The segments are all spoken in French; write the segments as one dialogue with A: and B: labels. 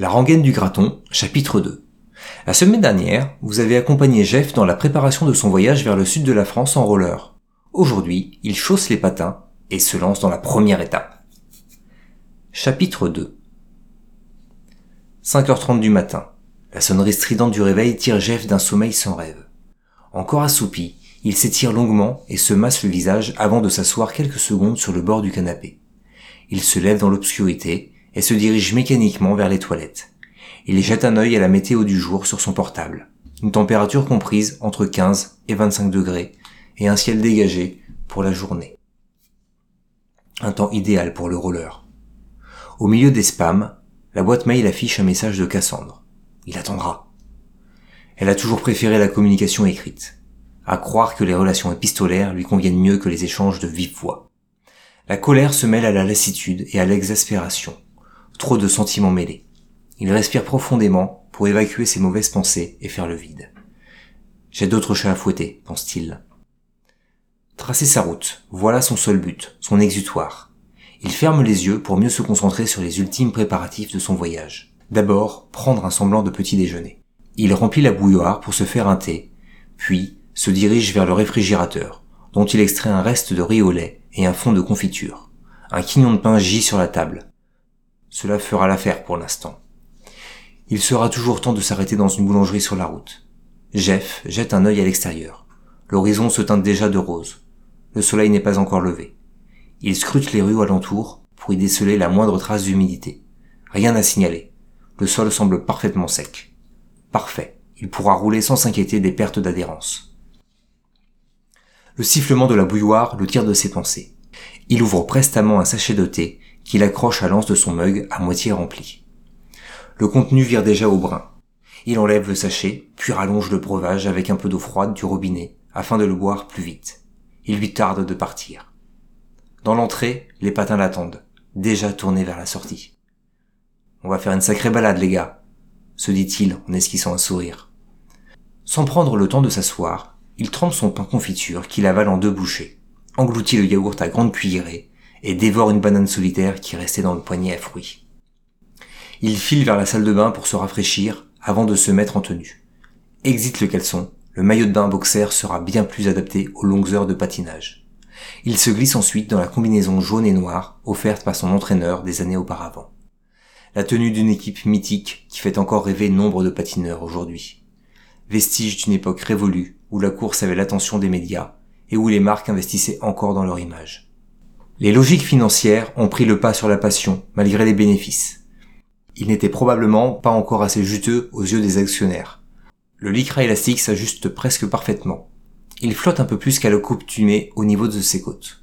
A: La rengaine du graton, chapitre 2. La semaine dernière, vous avez accompagné Jeff dans la préparation de son voyage vers le sud de la France en roller. Aujourd'hui, il chausse les patins et se lance dans la première étape. Chapitre 2. 5h30 du matin. La sonnerie stridente du réveil tire Jeff d'un sommeil sans rêve. Encore assoupi, il s'étire longuement et se masse le visage avant de s'asseoir quelques secondes sur le bord du canapé. Il se lève dans l'obscurité et se dirige mécaniquement vers les toilettes. Il jette un œil à la météo du jour sur son portable. Une température comprise entre 15 et 25 degrés et un ciel dégagé pour la journée. Un temps idéal pour le roller. Au milieu des spams, la boîte mail affiche un message de Cassandre. Il attendra. Elle a toujours préféré la communication écrite. À croire que les relations épistolaires lui conviennent mieux que les échanges de vive voix. La colère se mêle à la lassitude et à l'exaspération. Trop de sentiments mêlés. Il respire profondément pour évacuer ses mauvaises pensées et faire le vide. J'ai d'autres chats à fouetter, pense-t-il. Tracer sa route, voilà son seul but, son exutoire. Il ferme les yeux pour mieux se concentrer sur les ultimes préparatifs de son voyage. D'abord, prendre un semblant de petit déjeuner. Il remplit la bouilloire pour se faire un thé, puis se dirige vers le réfrigérateur, dont il extrait un reste de riz au lait et un fond de confiture. Un quignon de pain gît sur la table. Cela fera l'affaire pour l'instant. Il sera toujours temps de s'arrêter dans une boulangerie sur la route. Jeff jette un œil à l'extérieur. L'horizon se teinte déjà de rose. Le soleil n'est pas encore levé. Il scrute les rues alentour pour y déceler la moindre trace d'humidité. Rien à signaler. Le sol semble parfaitement sec. Parfait. Il pourra rouler sans s'inquiéter des pertes d'adhérence. Le sifflement de la bouilloire le tire de ses pensées. Il ouvre prestement un sachet de thé qu'il accroche à l'anse de son mug à moitié rempli. Le contenu vire déjà au brun. Il enlève le sachet, puis rallonge le breuvage avec un peu d'eau froide du robinet, afin de le boire plus vite. Il lui tarde de partir. Dans l'entrée, les patins l'attendent, déjà tournés vers la sortie. On va faire une sacrée balade, les gars, se dit-il en esquissant un sourire. Sans prendre le temps de s'asseoir, il trempe son pain confiture qu'il avale en deux bouchées, engloutit le yaourt à grande cuillerée et dévore une banane solitaire qui restait dans le poignet à fruits. Il file vers la salle de bain pour se rafraîchir avant de se mettre en tenue. Exit le caleçon, le maillot de bain boxer sera bien plus adapté aux longues heures de patinage. Il se glisse ensuite dans la combinaison jaune et noire offerte par son entraîneur des années auparavant. La tenue d'une équipe mythique qui fait encore rêver nombre de patineurs aujourd'hui. Vestige d'une époque révolue où la course avait l'attention des médias et où les marques investissaient encore dans leur image. Les logiques financières ont pris le pas sur la passion, malgré les bénéfices. Il n'était probablement pas encore assez juteux aux yeux des actionnaires. Le lycra élastique s'ajuste presque parfaitement. Il flotte un peu plus qu'à l'accoutumée au niveau de ses côtes.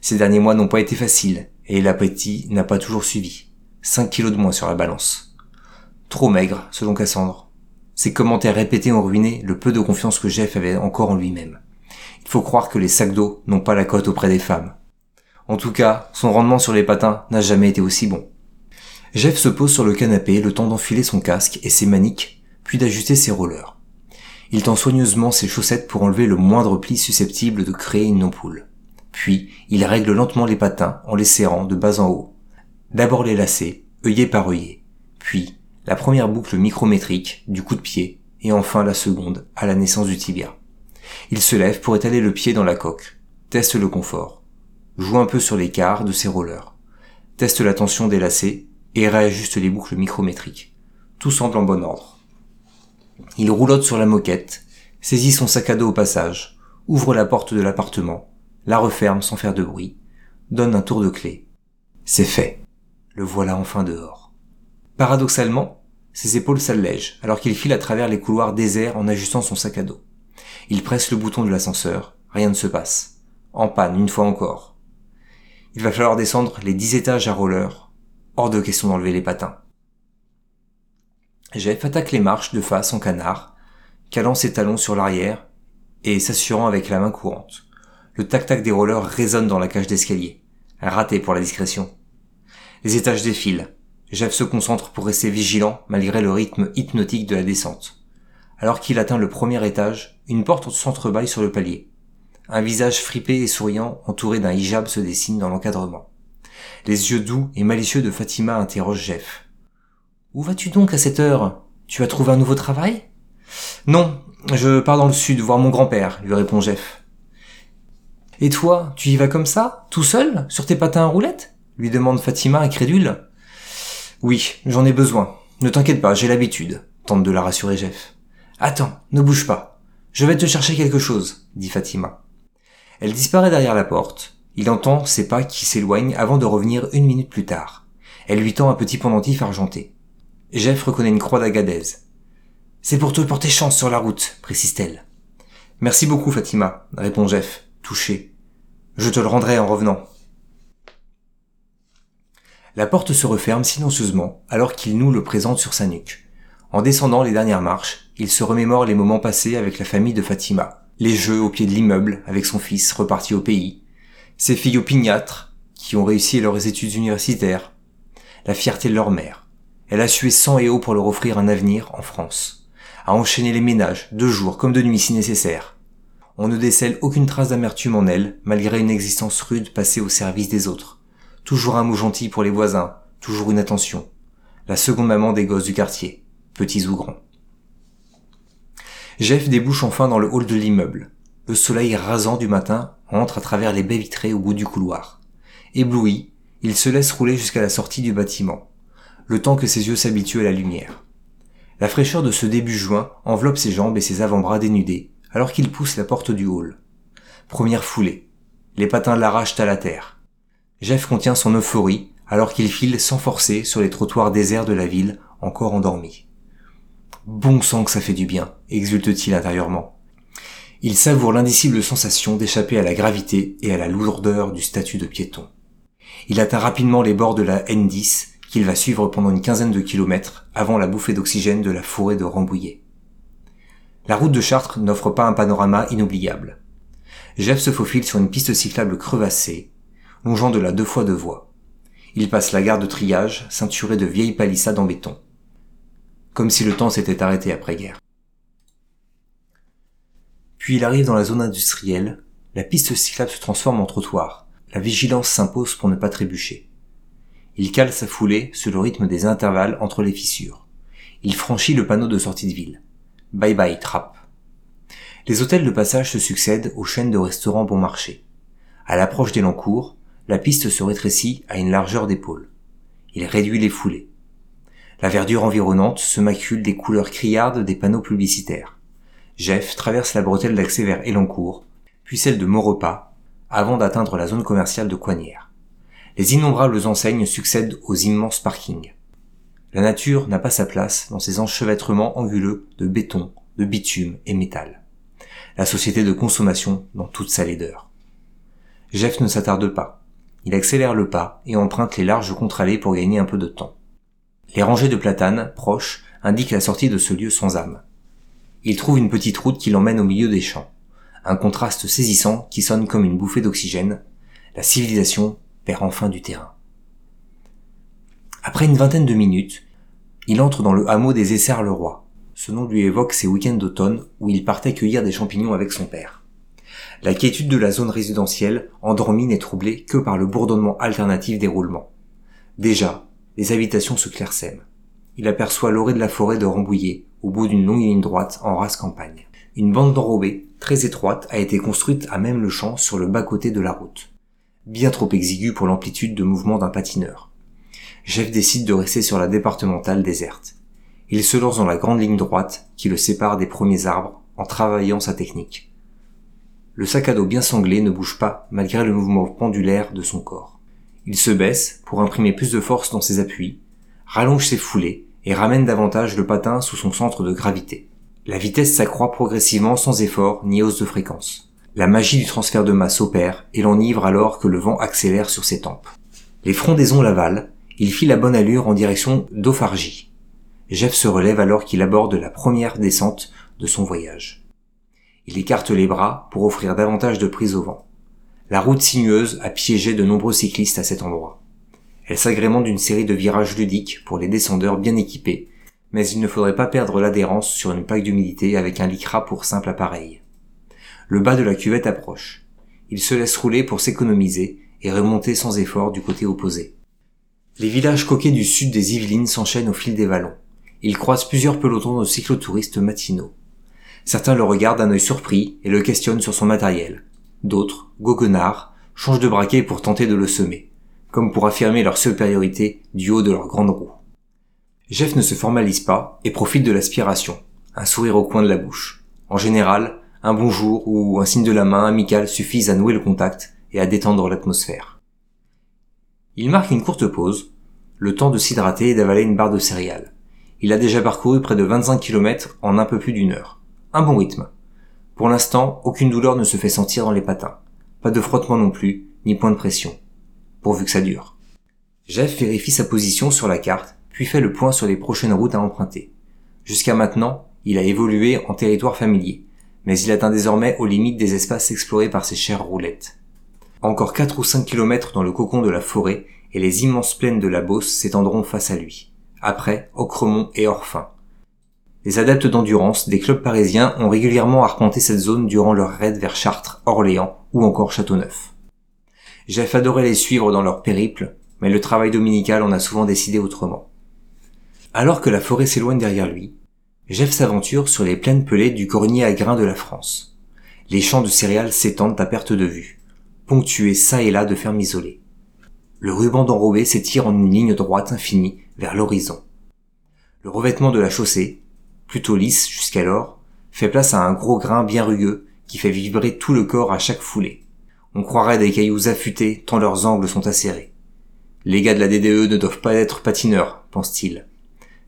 A: Ces derniers mois n'ont pas été faciles, et l'appétit n'a pas toujours suivi. 5 kilos de moins sur la balance. Trop maigre, selon Cassandre. Ses commentaires répétés ont ruiné le peu de confiance que Jeff avait encore en lui-même. Il faut croire que les sacs d'eau n'ont pas la cote auprès des femmes. En tout cas, son rendement sur les patins n'a jamais été aussi bon. Jeff se pose sur le canapé le temps d'enfiler son casque et ses maniques, puis d'ajuster ses rollers. Il tend soigneusement ses chaussettes pour enlever le moindre pli susceptible de créer une ampoule. Puis, il règle lentement les patins en les serrant de bas en haut. D'abord les lacets, œillet par œillet. Puis, la première boucle micrométrique du coup de pied et enfin la seconde à la naissance du tibia. Il se lève pour étaler le pied dans la coque, teste le confort joue un peu sur l'écart de ses rollers, teste la tension des lacets et réajuste les boucles micrométriques. Tout semble en bon ordre. Il roulotte sur la moquette, saisit son sac à dos au passage, ouvre la porte de l'appartement, la referme sans faire de bruit, donne un tour de clé. C'est fait. Le voilà enfin dehors. Paradoxalement, ses épaules s'allègent alors qu'il file à travers les couloirs déserts en ajustant son sac à dos. Il presse le bouton de l'ascenseur, rien ne se passe. En panne une fois encore. Il va falloir descendre les dix étages à roller. Hors de question d'enlever les patins. Jeff attaque les marches de face en canard, calant ses talons sur l'arrière et s'assurant avec la main courante. Le tac-tac des rollers résonne dans la cage d'escalier. Raté pour la discrétion. Les étages défilent. Jeff se concentre pour rester vigilant malgré le rythme hypnotique de la descente. Alors qu'il atteint le premier étage, une porte s'entrebâille sur le palier. Un visage fripé et souriant entouré d'un hijab se dessine dans l'encadrement. Les yeux doux et malicieux de Fatima interrogent Jeff. Où vas-tu donc à cette heure? Tu as trouvé un nouveau travail? Non, je pars dans le sud voir mon grand-père, lui répond Jeff. Et toi, tu y vas comme ça, tout seul, sur tes patins à roulettes? lui demande Fatima incrédule. Oui, j'en ai besoin. Ne t'inquiète pas, j'ai l'habitude, tente de la rassurer Jeff. Attends, ne bouge pas. Je vais te chercher quelque chose, dit Fatima. Elle disparaît derrière la porte. Il entend ses pas qui s'éloignent avant de revenir une minute plus tard. Elle lui tend un petit pendentif argenté. Jeff reconnaît une croix d'Agadez. C'est pour te porter chance sur la route, précise-t-elle. Merci beaucoup, Fatima, répond Jeff, touché. Je te le rendrai en revenant. La porte se referme silencieusement alors qu'il nous le présente sur sa nuque. En descendant les dernières marches, il se remémore les moments passés avec la famille de Fatima, les jeux au pied de l'immeuble avec son fils reparti au pays, ses filles opiniâtres qui ont réussi leurs études universitaires, la fierté de leur mère. Elle a sué sang et eau pour leur offrir un avenir en France à enchaîner les ménages, de jour comme de nuit si nécessaire. On ne décèle aucune trace d'amertume en elle, malgré une existence rude passée au service des autres. Toujours un mot gentil pour les voisins, toujours une attention. La seconde maman des gosses du quartier, petits ou grands. Jeff débouche enfin dans le hall de l'immeuble. Le soleil rasant du matin entre à travers les baies vitrées au bout du couloir. Ébloui, il se laisse rouler jusqu'à la sortie du bâtiment, le temps que ses yeux s'habituent à la lumière. La fraîcheur de ce début juin enveloppe ses jambes et ses avant-bras dénudés, alors qu'il pousse la porte du hall. Première foulée. Les patins l'arrachent à la terre. Jeff contient son euphorie alors qu'il file sans forcer sur les trottoirs déserts de la ville, encore endormi. Bon sang que ça fait du bien, exulte-t-il intérieurement. Il savoure l'indicible sensation d'échapper à la gravité et à la lourdeur du statut de piéton. Il atteint rapidement les bords de la N10 qu'il va suivre pendant une quinzaine de kilomètres avant la bouffée d'oxygène de la forêt de Rambouillet. La route de Chartres n'offre pas un panorama inoubliable. Jeff se faufile sur une piste cyclable crevassée, longeant de la deux fois deux voies. Il passe la gare de triage, ceinturée de vieilles palissades en béton. Comme si le temps s'était arrêté après-guerre. Puis il arrive dans la zone industrielle, la piste cyclable se transforme en trottoir. La vigilance s'impose pour ne pas trébucher. Il cale sa foulée sur le rythme des intervalles entre les fissures. Il franchit le panneau de sortie de ville. Bye bye trap. Les hôtels de passage se succèdent aux chaînes de restaurants bon marché. À l'approche d'Elancourt, la piste se rétrécit à une largeur d'épaule. Il réduit les foulées. La verdure environnante se macule des couleurs criardes des panneaux publicitaires. Jeff traverse la bretelle d'accès vers Elancourt, puis celle de Maurepas, avant d'atteindre la zone commerciale de Coignières les innombrables enseignes succèdent aux immenses parkings. La nature n'a pas sa place dans ces enchevêtrements anguleux de béton, de bitume et métal. La société de consommation dans toute sa laideur. Jeff ne s'attarde pas. Il accélère le pas et emprunte les larges contre-allées pour gagner un peu de temps. Les rangées de platanes, proches, indiquent la sortie de ce lieu sans âme. Il trouve une petite route qui l'emmène au milieu des champs. Un contraste saisissant qui sonne comme une bouffée d'oxygène. La civilisation perd enfin du terrain. Après une vingtaine de minutes, il entre dans le hameau des Essers-le-Roi. Ce nom lui évoque ses week-ends d'automne où il partait cueillir des champignons avec son père. La quiétude de la zone résidentielle, endormie, n'est troublée que par le bourdonnement alternatif des roulements. Déjà, les habitations se clairsèment. Il aperçoit l'orée de la forêt de Rambouillet, au bout d'une longue ligne droite en race campagne. Une bande d'enrobés, très étroite, a été construite à même le champ sur le bas-côté de la route bien trop exigu pour l'amplitude de mouvement d'un patineur. Jeff décide de rester sur la départementale déserte. Il se lance dans la grande ligne droite qui le sépare des premiers arbres en travaillant sa technique. Le sac à dos bien sanglé ne bouge pas malgré le mouvement pendulaire de son corps. Il se baisse pour imprimer plus de force dans ses appuis, rallonge ses foulées et ramène davantage le patin sous son centre de gravité. La vitesse s'accroît progressivement sans effort ni hausse de fréquence. La magie du transfert de masse opère et l'enivre alors que le vent accélère sur ses tempes. Les frondaisons l'avalent, il fit la bonne allure en direction d'Ophargie. Jeff se relève alors qu'il aborde la première descente de son voyage. Il écarte les bras pour offrir davantage de prise au vent. La route sinueuse a piégé de nombreux cyclistes à cet endroit. Elle s'agrémente d'une série de virages ludiques pour les descendeurs bien équipés, mais il ne faudrait pas perdre l'adhérence sur une plaque d'humidité avec un lycra pour simple appareil. Le bas de la cuvette approche. Il se laisse rouler pour s'économiser et remonter sans effort du côté opposé. Les villages coquets du sud des Yvelines s'enchaînent au fil des vallons. Il croise plusieurs pelotons de cyclotouristes matinaux. Certains le regardent d'un œil surpris et le questionnent sur son matériel. D'autres, goguenards, changent de braquet pour tenter de le semer, comme pour affirmer leur supériorité du haut de leur grande roue. Jeff ne se formalise pas et profite de l'aspiration, un sourire au coin de la bouche. En général, un bonjour ou un signe de la main amical suffisent à nouer le contact et à détendre l'atmosphère. Il marque une courte pause, le temps de s'hydrater et d'avaler une barre de céréales. Il a déjà parcouru près de 25 km en un peu plus d'une heure. Un bon rythme. Pour l'instant, aucune douleur ne se fait sentir dans les patins. Pas de frottement non plus, ni point de pression. Pourvu que ça dure. Jeff vérifie sa position sur la carte, puis fait le point sur les prochaines routes à emprunter. Jusqu'à maintenant, il a évolué en territoire familier, mais il atteint désormais aux limites des espaces explorés par ses chères roulettes. Encore 4 ou 5 kilomètres dans le cocon de la forêt et les immenses plaines de la Beauce s'étendront face à lui. Après, Ocremont et Orphin. Les adeptes d'endurance des clubs parisiens ont régulièrement arpenté cette zone durant leur raid vers Chartres, Orléans ou encore Châteauneuf. Jeff adorait les suivre dans leur périple, mais le travail dominical en a souvent décidé autrement. Alors que la forêt s'éloigne derrière lui, Jeff s'aventure sur les plaines pelées du grenier à grains de la France. Les champs de céréales s'étendent à perte de vue ponctué çà et là de fermes isolées. Le ruban d'enrobé s'étire en une ligne droite infinie vers l'horizon. Le revêtement de la chaussée, plutôt lisse jusqu'alors, fait place à un gros grain bien rugueux qui fait vibrer tout le corps à chaque foulée. On croirait des cailloux affûtés tant leurs angles sont acérés. Les gars de la DDE ne doivent pas être patineurs, pense-t-il.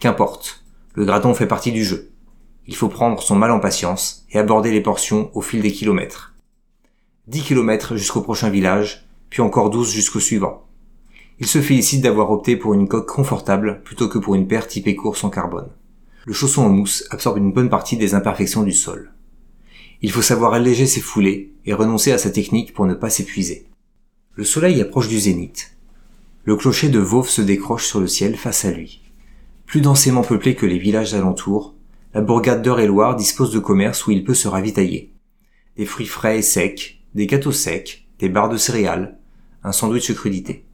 A: Qu'importe, le graton fait partie du jeu. Il faut prendre son mal en patience et aborder les portions au fil des kilomètres. 10 km jusqu'au prochain village, puis encore 12 jusqu'au suivant. Il se félicite d'avoir opté pour une coque confortable plutôt que pour une paire typée course en carbone. Le chausson en mousse absorbe une bonne partie des imperfections du sol. Il faut savoir alléger ses foulées et renoncer à sa technique pour ne pas s'épuiser. Le soleil approche du zénith. Le clocher de Vauve se décroche sur le ciel face à lui. Plus densément peuplé que les villages alentours, la bourgade d'Eure-et-Loire dispose de commerces où il peut se ravitailler. Des fruits frais et secs, des gâteaux secs, des barres de céréales, un sandwich crudité.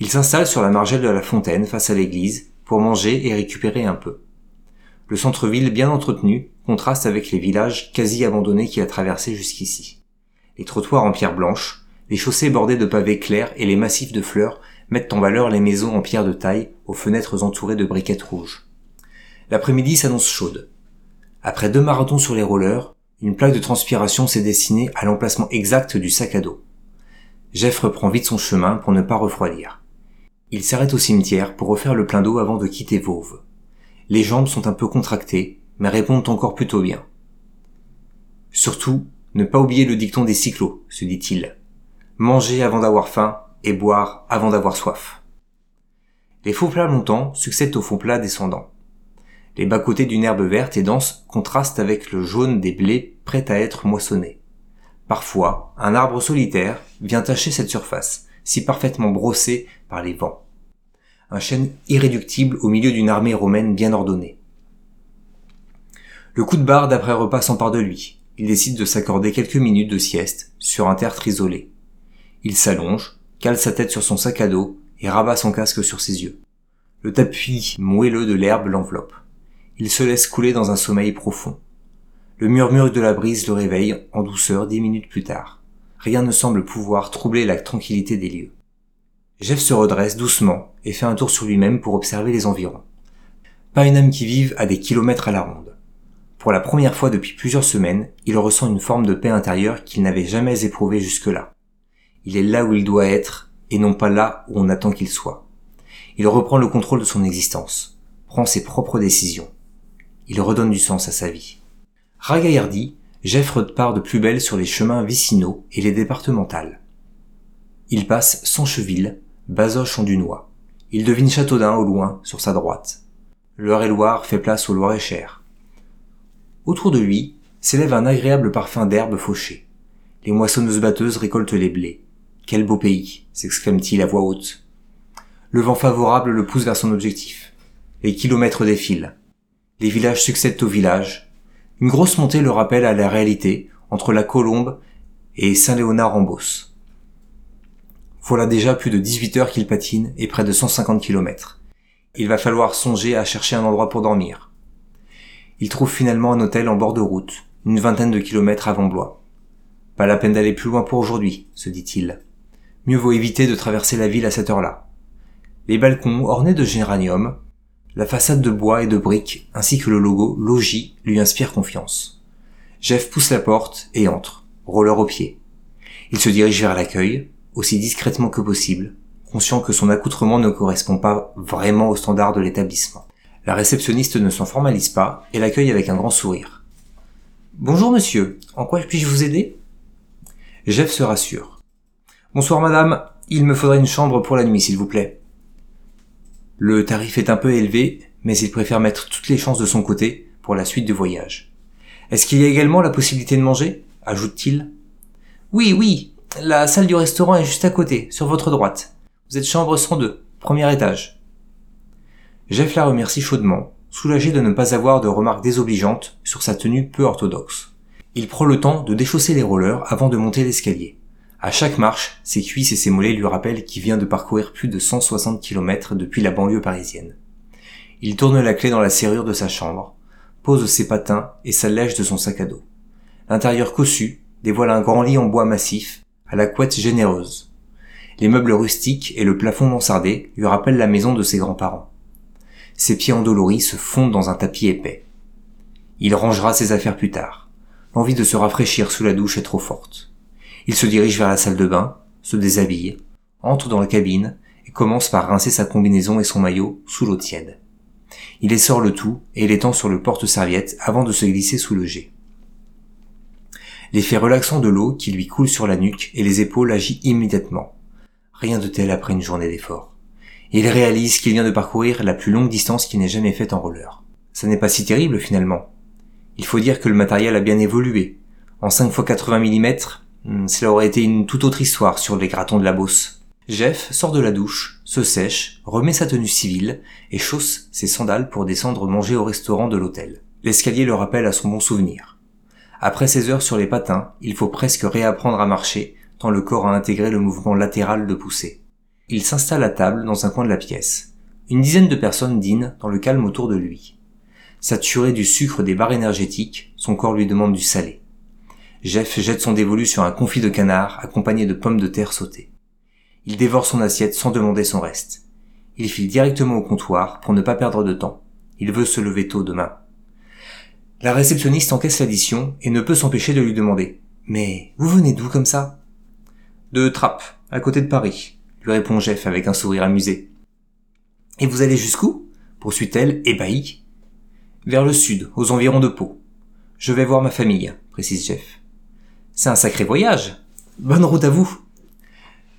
A: Il s'installe sur la margelle de la fontaine face à l'église pour manger et récupérer un peu. Le centre-ville bien entretenu contraste avec les villages quasi abandonnés qu'il a traversés jusqu'ici. Les trottoirs en pierre blanche, les chaussées bordées de pavés clairs et les massifs de fleurs mettent en valeur les maisons en pierre de taille aux fenêtres entourées de briquettes rouges. L'après-midi s'annonce chaude. Après deux marathons sur les rollers, une plaque de transpiration s'est dessinée à l'emplacement exact du sac à dos. Jeff reprend vite son chemin pour ne pas refroidir. Il s'arrête au cimetière pour refaire le plein d'eau avant de quitter Vauve. Les jambes sont un peu contractées, mais répondent encore plutôt bien. Surtout, ne pas oublier le dicton des cyclos, se dit-il. Manger avant d'avoir faim et boire avant d'avoir soif. Les faux plats montants succèdent aux faux plats descendants. Les bas-côtés d'une herbe verte et dense contrastent avec le jaune des blés prêts à être moissonnés. Parfois, un arbre solitaire vient tacher cette surface, si parfaitement brossée par les vents. Un chêne irréductible au milieu d'une armée romaine bien ordonnée. Le coup de barre d'après repas s'empare de lui. Il décide de s'accorder quelques minutes de sieste sur un tertre isolé. Il s'allonge, cale sa tête sur son sac à dos et rabat son casque sur ses yeux. Le tapis moelleux de l'herbe l'enveloppe. Il se laisse couler dans un sommeil profond. Le murmure de la brise le réveille en douceur dix minutes plus tard. Rien ne semble pouvoir troubler la tranquillité des lieux. Jeff se redresse doucement et fait un tour sur lui-même pour observer les environs. Pas une âme qui vive à des kilomètres à la ronde. Pour la première fois depuis plusieurs semaines, il ressent une forme de paix intérieure qu'il n'avait jamais éprouvée jusque-là. Il est là où il doit être et non pas là où on attend qu'il soit. Il reprend le contrôle de son existence, prend ses propres décisions il redonne du sens à sa vie. Ragaillardi, Jeff repart de plus belle sur les chemins vicinaux et les départementales. Il passe Sancheville, Bazoches en Dunois. Il devine Châteaudun au loin, sur sa droite. L'Eure-et-Loire fait place au Loir-et-Cher. Autour de lui s'élève un agréable parfum d'herbes fauchées. Les moissonneuses-batteuses récoltent les blés. Quel beau pays s'exclame-t-il à voix haute. Le vent favorable le pousse vers son objectif. Les kilomètres défilent. Les villages succèdent aux villages. Une grosse montée le rappelle à la réalité entre la Colombe et Saint-Léonard-en-Beauce. Voilà déjà plus de 18 heures qu'il patine et près de 150 km. Il va falloir songer à chercher un endroit pour dormir. Il trouve finalement un hôtel en bord de route, une vingtaine de kilomètres avant Blois. Pas la peine d'aller plus loin pour aujourd'hui, se dit-il. Mieux vaut éviter de traverser la ville à cette heure-là. Les balcons ornés de géranium, la façade de bois et de briques, ainsi que le logo Logis lui inspirent confiance. Jeff pousse la porte et entre, roller au pied. Il se dirige vers l'accueil, aussi discrètement que possible, conscient que son accoutrement ne correspond pas vraiment aux standards de l'établissement. La réceptionniste ne s'en formalise pas et l'accueille avec un grand sourire. Bonjour monsieur, en quoi puis-je vous aider? Jeff se rassure. Bonsoir madame, il me faudrait une chambre pour la nuit s'il vous plaît. Le tarif est un peu élevé, mais il préfère mettre toutes les chances de son côté pour la suite du voyage. Est-ce qu'il y a également la possibilité de manger? ajoute-t-il. Oui, oui, la salle du restaurant est juste à côté, sur votre droite. Vous êtes chambre 102, premier étage. Jeff la remercie chaudement, soulagé de ne pas avoir de remarques désobligeantes sur sa tenue peu orthodoxe. Il prend le temps de déchausser les rollers avant de monter l'escalier. À chaque marche, ses cuisses et ses mollets lui rappellent qu'il vient de parcourir plus de 160 km depuis la banlieue parisienne. Il tourne la clé dans la serrure de sa chambre, pose ses patins et s'allège de son sac à dos. L'intérieur cossu dévoile un grand lit en bois massif à la couette généreuse. Les meubles rustiques et le plafond mansardé lui rappellent la maison de ses grands-parents. Ses pieds endoloris se fondent dans un tapis épais. Il rangera ses affaires plus tard. L'envie de se rafraîchir sous la douche est trop forte. Il se dirige vers la salle de bain, se déshabille, entre dans la cabine et commence par rincer sa combinaison et son maillot sous l'eau tiède. Il essore le tout et l'étend sur le porte-serviette avant de se glisser sous le jet. L'effet relaxant de l'eau qui lui coule sur la nuque et les épaules agit immédiatement. Rien de tel après une journée d'effort. Il réalise qu'il vient de parcourir la plus longue distance qu'il n'ait jamais faite en roller. Ça n'est pas si terrible finalement. Il faut dire que le matériel a bien évolué. En 5 x 80 mm, cela aurait été une toute autre histoire sur les gratons de la bosse. Jeff sort de la douche, se sèche, remet sa tenue civile et chausse ses sandales pour descendre manger au restaurant de l'hôtel. L'escalier le rappelle à son bon souvenir. Après ses heures sur les patins, il faut presque réapprendre à marcher, tant le corps a intégré le mouvement latéral de poussée. Il s'installe à table dans un coin de la pièce. Une dizaine de personnes dînent dans le calme autour de lui. Saturé du sucre des barres énergétiques, son corps lui demande du salé. Jeff jette son dévolu sur un confit de canard accompagné de pommes de terre sautées. Il dévore son assiette sans demander son reste. Il file directement au comptoir pour ne pas perdre de temps. Il veut se lever tôt demain. La réceptionniste encaisse l'addition et ne peut s'empêcher de lui demander. Mais vous venez d'où comme ça? De Trappes, à côté de Paris, lui répond Jeff avec un sourire amusé. Et vous allez jusqu'où? Poursuit-elle, ébahie. Vers le sud, aux environs de Pau. Je vais voir ma famille, précise Jeff. C'est un sacré voyage. Bonne route à vous.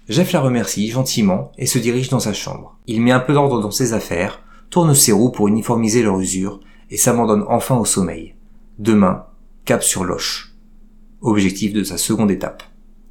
A: Jeff la remercie gentiment et se dirige dans sa chambre. Il met un peu d'ordre dans ses affaires, tourne ses roues pour uniformiser leur usure et s'abandonne enfin au sommeil. Demain, cap sur Loche. Objectif de sa seconde étape.